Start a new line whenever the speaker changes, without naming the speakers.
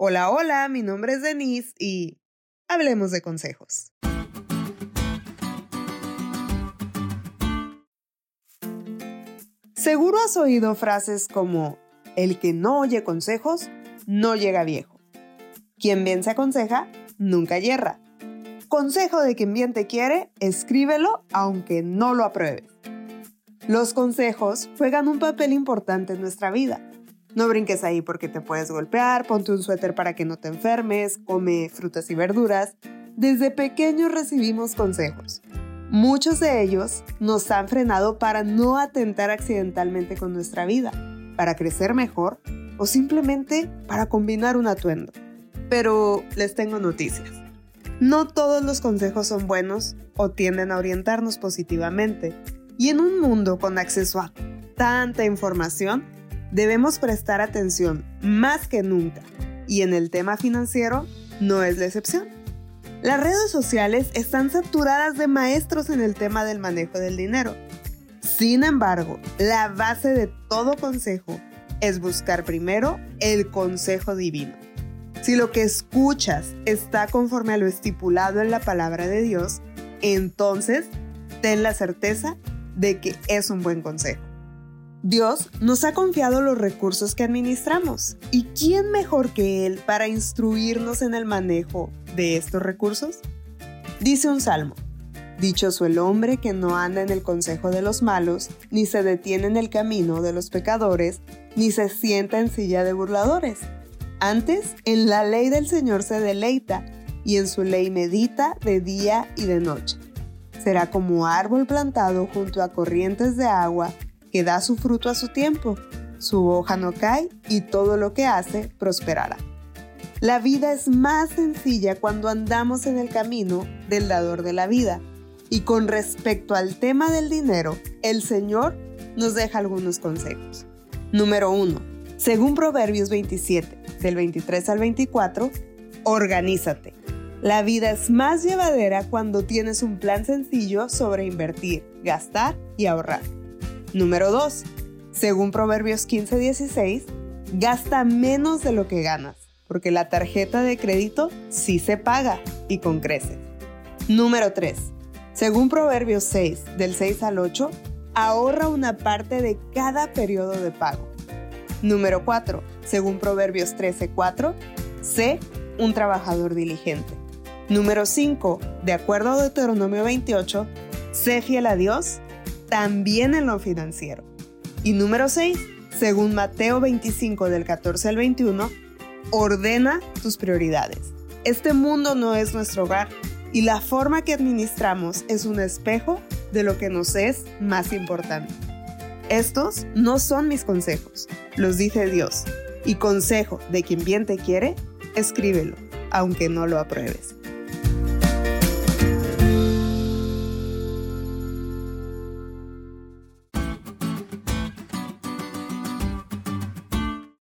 Hola, hola, mi nombre es Denise y hablemos de consejos. Seguro has oído frases como, el que no oye consejos, no llega viejo. Quien bien se aconseja, nunca yerra. Consejo de quien bien te quiere, escríbelo aunque no lo apruebes. Los consejos juegan un papel importante en nuestra vida. No brinques ahí porque te puedes golpear, ponte un suéter para que no te enfermes, come frutas y verduras. Desde pequeños recibimos consejos. Muchos de ellos nos han frenado para no atentar accidentalmente con nuestra vida, para crecer mejor o simplemente para combinar un atuendo. Pero les tengo noticias. No todos los consejos son buenos o tienden a orientarnos positivamente. Y en un mundo con acceso a tanta información, debemos prestar atención más que nunca. Y en el tema financiero no es la excepción. Las redes sociales están saturadas de maestros en el tema del manejo del dinero. Sin embargo, la base de todo consejo es buscar primero el consejo divino. Si lo que escuchas está conforme a lo estipulado en la palabra de Dios, entonces ten la certeza de que es un buen consejo. Dios nos ha confiado los recursos que administramos. ¿Y quién mejor que Él para instruirnos en el manejo de estos recursos? Dice un salmo, Dichoso el hombre que no anda en el consejo de los malos, ni se detiene en el camino de los pecadores, ni se sienta en silla de burladores. Antes, en la ley del Señor se deleita, y en su ley medita de día y de noche. Será como árbol plantado junto a corrientes de agua, que da su fruto a su tiempo, su hoja no cae y todo lo que hace prosperará. La vida es más sencilla cuando andamos en el camino del dador de la vida. Y con respecto al tema del dinero, el Señor nos deja algunos consejos. Número 1. Según Proverbios 27, del 23 al 24, organízate. La vida es más llevadera cuando tienes un plan sencillo sobre invertir, gastar y ahorrar. Número 2. Según Proverbios 15:16, gasta menos de lo que ganas, porque la tarjeta de crédito sí se paga y con creces. Número 3. Según Proverbios 6, del 6 al 8, ahorra una parte de cada periodo de pago. Número 4. Según Proverbios 13:4, sé un trabajador diligente. Número 5. De acuerdo a Deuteronomio 28, sé fiel a Dios también en lo financiero. Y número 6, según Mateo 25 del 14 al 21, ordena tus prioridades. Este mundo no es nuestro hogar y la forma que administramos es un espejo de lo que nos es más importante. Estos no son mis consejos, los dice Dios, y consejo de quien bien te quiere, escríbelo, aunque no lo apruebes.